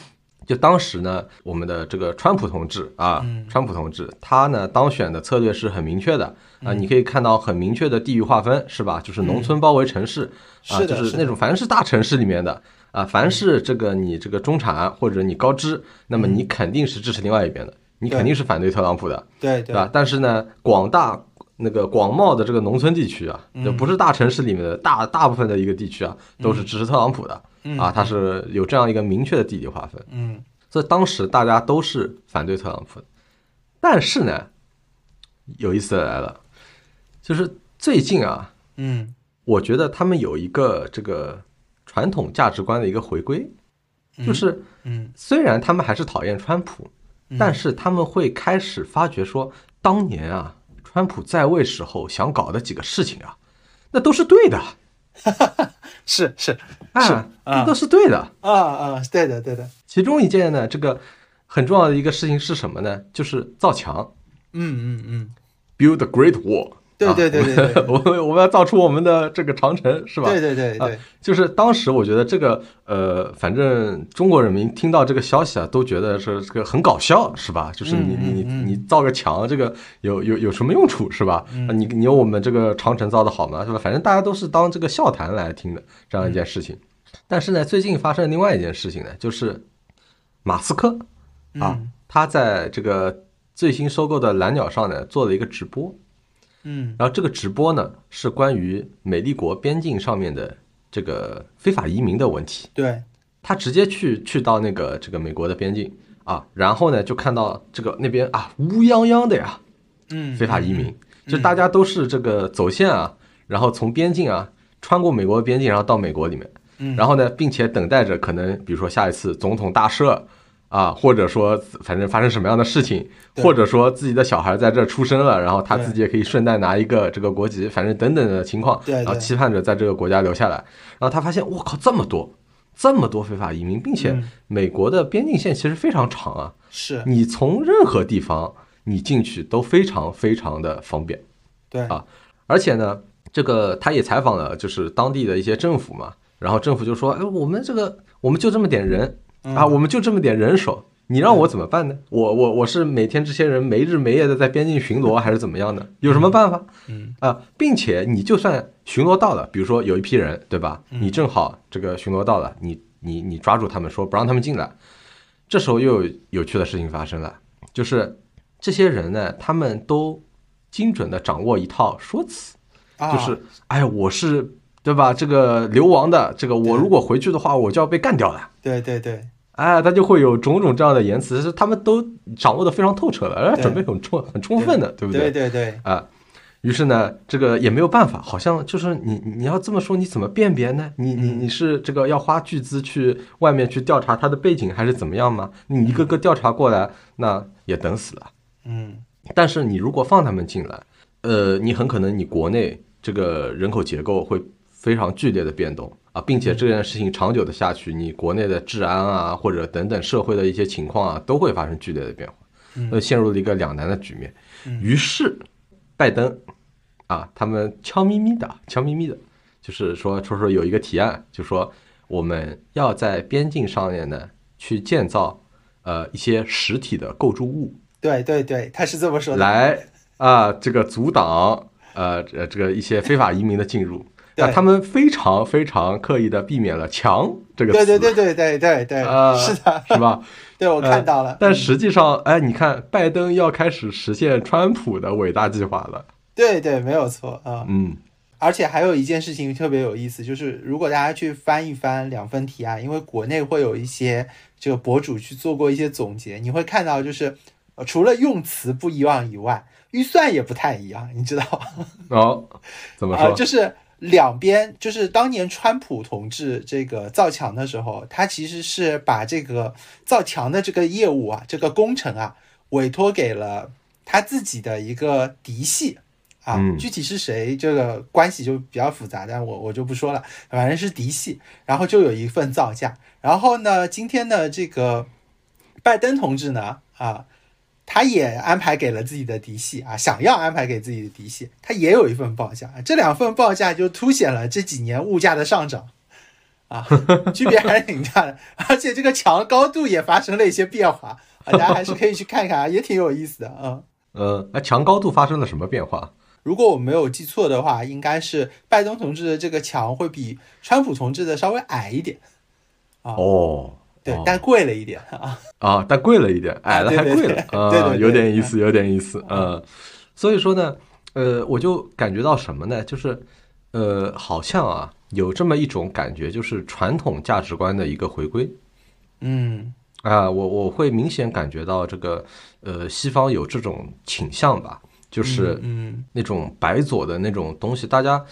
就当时呢，我们的这个川普同志啊，嗯。川普同志他呢当选的策略是很明确的啊，嗯。你可以看到很明确的地域划分，是吧？就是农村包围城市啊，就是是那种凡是大城市里面的啊，凡是这个你这个中产或者你高知，那么你肯定是支持另外一边的，你肯定是反对特朗普的，对对。吧？但是呢，广大那个广袤的这个农村地区啊，嗯。就不是大城市里面的大大部分的一个地区啊，都是支持特朗普的啊，它是有这样一个明确的地理划分。嗯。所以当时大家都是反对特朗普的，但是呢，有意思的来了，就是最近啊，嗯。我觉得他们有一个这个传统价值观的一个回归，就是嗯。虽然他们还是讨厌川普，但是他们会开始发觉说，当年啊，川普在位时候想搞的几个事情啊，那都是对的，是是啊，啊这都是对的。啊啊，对的对的，其中一件呢，这个很重要的一个事情是什么呢？就是造墙嗯嗯嗯，，build a great wall。对对对对对我们 我们要造出我们的这个长城，是吧？对对对对，就是当时我觉得这个呃，反正中国人民听到这个消息啊，都觉得是这个很搞笑，是吧？就是你你你你造个墙，这个有有有什么用处，是吧？啊你你有我们这个长城造的好吗？是吧？反正大家都是当这个笑谈来听的这样一件事情。但是呢，最近发生另外一件事情呢，就是马斯克啊，他在这个最新收购的蓝鸟上呢做了一个直播，嗯然后这个直播呢是关于美利国边境上面的这个非法移民的问题。对，他直接去去到那个这个美国的边境啊，然后呢就看到这个那边啊乌泱泱的呀嗯非法移民，就大家都是这个走线啊，然后从边境啊穿过美国的边境，然后到美国里面，嗯然后呢，并且等待着可能比如说下一次总统大赦。啊，或者说反正发生什么样的事情，或者说自己的小孩在这出生了，然后他自己也可以顺带拿一个这个国籍，反正等等的情况，然后期盼着在这个国家留下来。然后他发现，我靠，这么多，这么多非法移民，并且嗯。美国的边境线其实非常长啊，是，你从任何地方你进去都非常非常的方便。对。啊。而且呢，这个他也采访了就是当地的一些政府嘛，然后政府就说，哎，我们这个我们就这么点人嗯啊，我们就这么点人手。你让我怎么办呢？我我我是每天这些人没日没夜的在边境巡逻，还是怎么样的？有什么办法？嗯啊，并且你就算巡逻到了，比如说有一批人，对吧？嗯你正好这个巡逻到了，你你你抓住他们，说不让他们进来，这时候又有有趣的事情发生了，就是这些人呢，他们都精准的掌握一套说辞，啊就是哎，我是对吧？这个流亡的，这个我如果回去的话，我就要被干掉了。对对对哎，他就会有种种这样的言辞，是他们都掌握的非常透彻了，而且对准备很充很充分的，对不对对对对，啊，于是呢，这个也没有办法，好像就是你你要这么说，你怎么辨别呢？你你你是这个要花巨资去外面去调查他的背景，还是怎么样吗？你一个个调查过来，那也等死了。嗯但是你如果放他们进来，呃，你很可能你国内这个人口结构会非常剧烈的变动啊，并且这件事情长久的下去，你国内的治安啊，或者等等社会的一些情况啊，都会发生剧烈的变化，呃，陷入了一个两难的局面。于是，拜登啊，他们悄咪咪的，悄咪咪的，就是说说说有一个提案，就说我们要在边境上面呢去建造呃一些实体的构筑物，对对对，他是这么说的。来啊，这个阻挡呃这这个一些非法移民的进入。对那他们非常非常刻意的避免了“强”这个词，对对对对对对对，啊，是的，是吧？对我看到了。但实际上，哎，你看，拜登要开始实现川普的伟大计划了。对对，没有错啊。嗯而且还有一件事情特别有意思，就是如果大家去翻一翻两份提案，因为国内会有一些这个博主去做过一些总结，你会看到就是，呃除了用词不一样以外，预算也不太一样，你知道吗？哦，怎么啊，说？就是两边，就是当年川普同志这个造墙的时候，他其实是把这个造墙的这个业务啊，这个工程啊，委托给了他自己的一个嫡系啊，嗯。具体是谁，这个关系就比较复杂，但我我就不说了，反正是嫡系，然后就有一份造价，然后呢，今天的这个拜登同志呢，啊。他也安排给了自己的嫡系啊，想要安排给自己的嫡系，他也有一份报价，这两份报价就凸显了这几年物价的上涨，啊，区别还是挺大的，而且这个墙高度也发生了一些变化啊，大家还是可以去看看啊，也挺有意思的啊。呃，那墙高度发生了什么变化？如果我没有记错的话，应该是拜登同志的这个墙会比川普同志的稍微矮一点啊，哦，对，哦。但贵了一点啊。啊，但贵了一点，矮了还贵了，啊，有点意思，有点意思，嗯，所以说呢，呃，我就感觉到什么呢？就是，呃，好像啊，有这么一种感觉，就是传统价值观的一个回归。嗯。啊，我我会明显感觉到这个，呃，西方有这种倾向吧，就是嗯。那种白左的那种东西，大家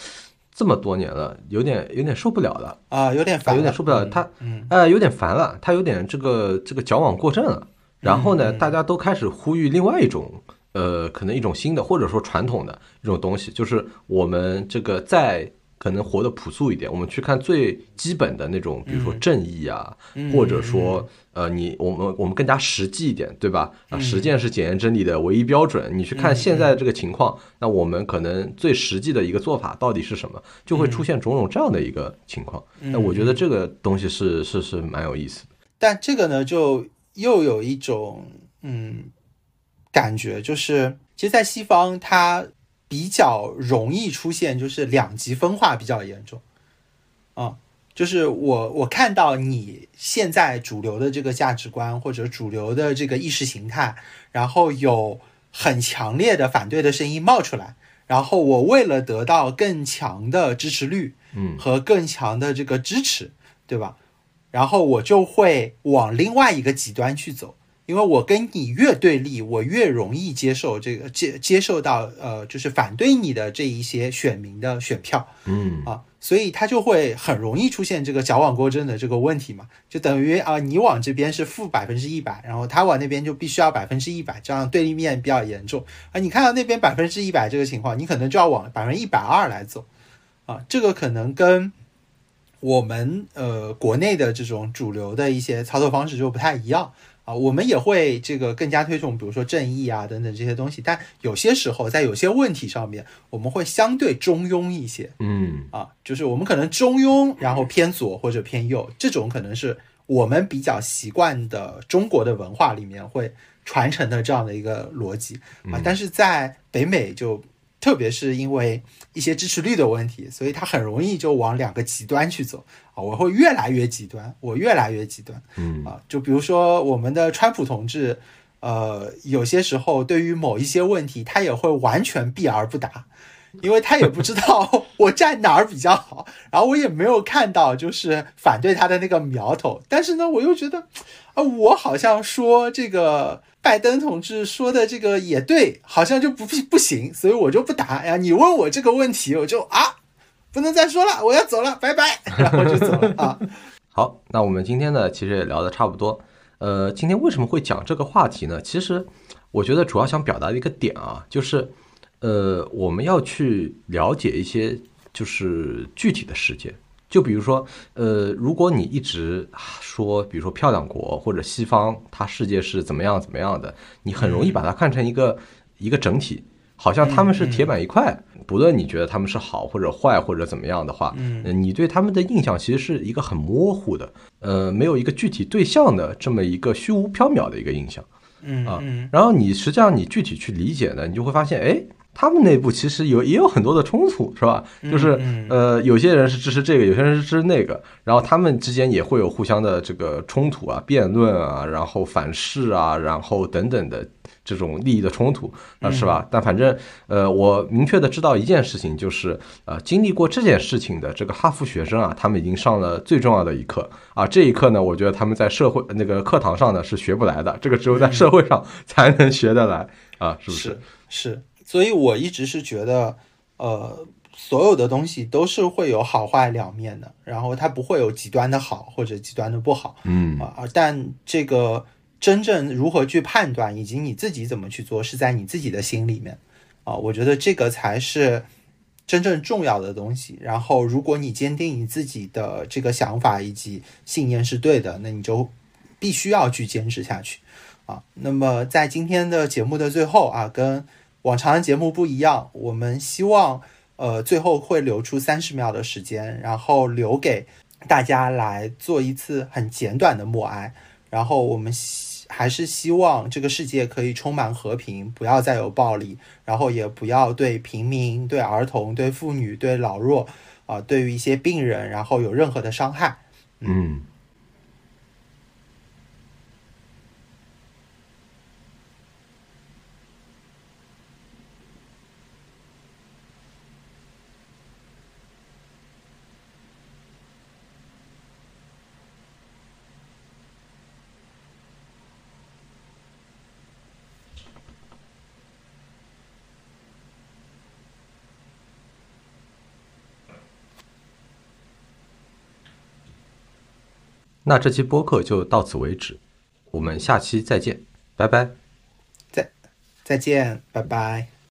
这么多年了，有点有点受不了了。啊，有点烦了，有点受不了嗯他嗯。呃，有点烦了，他有点这个这个矫枉过正了。然后呢，大家都开始呼吁另外一种，呃，可能一种新的或者说传统的一种东西，就是我们这个在可能活得朴素一点，我们去看最基本的那种，比如说正义啊，嗯或者说呃，你我们我们更加实际一点，对吧？啊，嗯实践是检验真理的唯一标准。你去看现在的这个情况，那我们可能最实际的一个做法到底是什么，就会出现种种这样的一个情况。嗯那我觉得这个东西是是是蛮有意思的。但这个呢，就又有一种嗯感觉，就是其实，在西方它比较容易出现，就是两极分化比较严重啊。就是我我看到你现在主流的这个价值观或者主流的这个意识形态，然后有很强烈的反对的声音冒出来，然后我为了得到更强的支持率，嗯和更强的这个支持，对吧？然后我就会往另外一个极端去走，因为我跟你越对立，我越容易接受这个接接受到呃，就是反对你的这一些选民的选票嗯。啊，所以他就会很容易出现这个矫枉过正的这个问题嘛，就等于啊，你往这边是负百分之一百，然后他往那边就必须要百分之一百，这样对立面比较严重。啊。你看到那边百分之一百这个情况，你可能就要往百分之一百二来走。啊，这个可能跟我们呃国内的这种主流的一些操作方式就不太一样啊，我们也会这个更加推崇，比如说正义啊等等这些东西，但有些时候在有些问题上面，我们会相对中庸一些。嗯。啊，就是我们可能中庸，然后偏左或者偏右，这种可能是我们比较习惯的中国的文化里面会传承的这样的一个逻辑。啊，但是在北美就。特别是因为一些支持率的问题，所以他很容易就往两个极端去走啊！我会越来越极端，我越来越极端嗯啊！就比如说我们的川普同志，呃，有些时候对于某一些问题，他也会完全避而不答，因为他也不知道 我站哪儿比较好，然后我也没有看到就是反对他的那个苗头，但是呢，我又觉得啊，我好像说这个。拜登同志说的这个也对，好像就不不行，所以我就不答。哎呀，你问我这个问题，我就啊，不能再说了，我要走了，拜拜，然后就走了啊。好，那我们今天呢，其实也聊得差不多。呃，今天为什么会讲这个话题呢？其实我觉得主要想表达的一个点啊，就是呃，我们要去了解一些就是具体的事件。就比如说，呃，如果你一直说，比如说漂亮国或者西方，它世界是怎么样怎么样的，你很容易把它看成一个一个整体，好像他们是铁板一块。不论你觉得他们是好或者坏或者怎么样的话，嗯你对他们的印象其实是一个很模糊的，呃，没有一个具体对象的这么一个虚无缥缈的一个印象。啊嗯啊然后你实际上你具体去理解呢，你就会发现，哎，他们内部其实有也有很多的冲突，是吧？就是嗯呃，有些人是支持这个，有些人是支持那个，然后他们之间也会有互相的这个冲突啊、辩论啊，然后反噬啊，然后等等的这种利益的冲突啊，是吧？但反正呃，我明确的知道一件事情，就是呃，经历过这件事情的这个哈佛学生啊，他们已经上了最重要的一课啊。这一课呢，我觉得他们在社会那个课堂上呢是学不来的，这个只有在社会上才能学得来啊，是不是？是是，所以我一直是觉得，呃，所有的东西都是会有好坏两面的，然后它不会有极端的好或者极端的不好嗯啊、啊但这个真正如何去判断，以及你自己怎么去做，是在你自己的心里面啊。我觉得这个才是真正重要的东西。然后，如果你坚定你自己的这个想法以及信念是对的，那你就必须要去坚持下去啊。那么，在今天的节目的最后啊，跟往常的节目不一样，我们希望呃最后会留出三十秒的时间，然后留给大家来做一次很简短的默哀。然后我们希还是希望这个世界可以充满和平，不要再有暴力，然后也不要对平民、对儿童、对妇女、对老弱啊、对于一些病人，然后有任何的伤害。嗯。那这期播客就到此为止，我们下期再见，拜拜。再再见，拜拜。